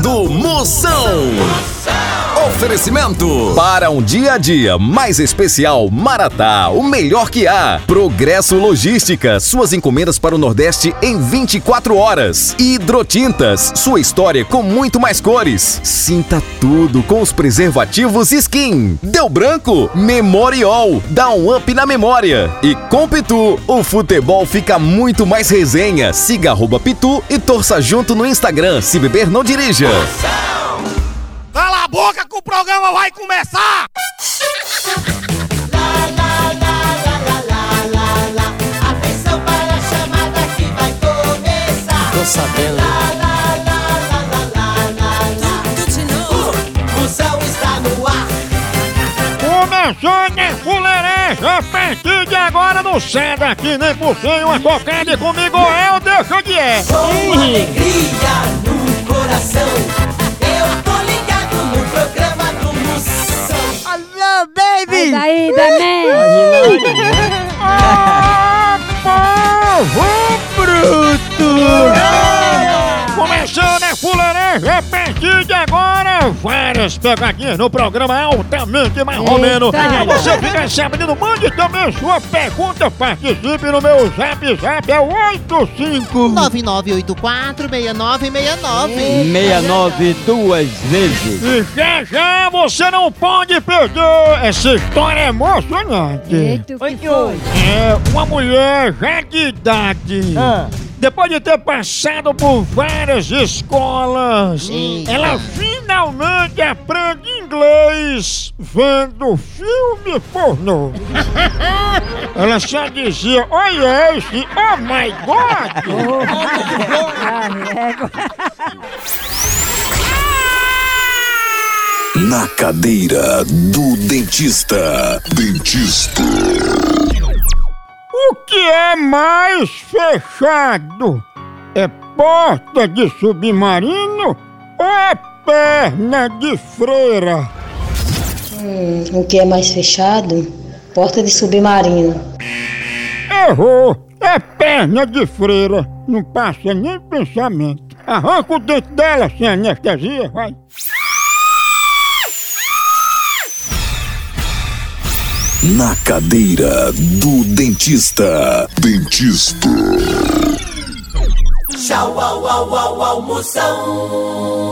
do Moção. Oferecimento para um dia a dia mais especial Maratá, o melhor que há. Progresso Logística, suas encomendas para o Nordeste em 24 horas. Hidrotintas, sua história com muito mais cores. Sinta tudo com os preservativos Skin. Deu branco? Memorial, dá um up na memória. E com Pitu, o futebol fica muito mais resenha. Siga arroba Pitu e torça junto no Instagram. Se beber, não dirija. Cala a boca que o programa vai começar! Atenção para a chamada que vai começar. Tô sabendo. O Moção está no ar. Começando a fuleiragem a partir de agora não sai daqui nem por cem uma cocada comigo é ou deixa de é. Com alegria no coração. Baby! Daí, Dané! Ah, povo bruto! Começando a partir de agora, várias pegadinhas no programa altamente marromeno. Eita. Você fica sabendo, mande também sua pergunta, participe no meu zap zap, é o 85. 99846969. 69 duas vezes. E já já você não pode perder essa história emocionante. Eita, o que foi? É uma mulher já de idade. Depois de ter passado por várias escolas, ela finalmente aprende inglês vendo filme pornô. ela só dizia, oi, esse, oh my god! Na cadeira do dentista. Dentista. O que é mais fechado? É porta de submarino ou é perna de freira? Hum, o que é mais fechado? Porta de submarino. Errou! É perna de freira. Não passa nem pensamento. Arranca o dente dela sem anestesia, vai. Na cadeira do dentista. Dentista. Tchau, au, au, au, au, Moção.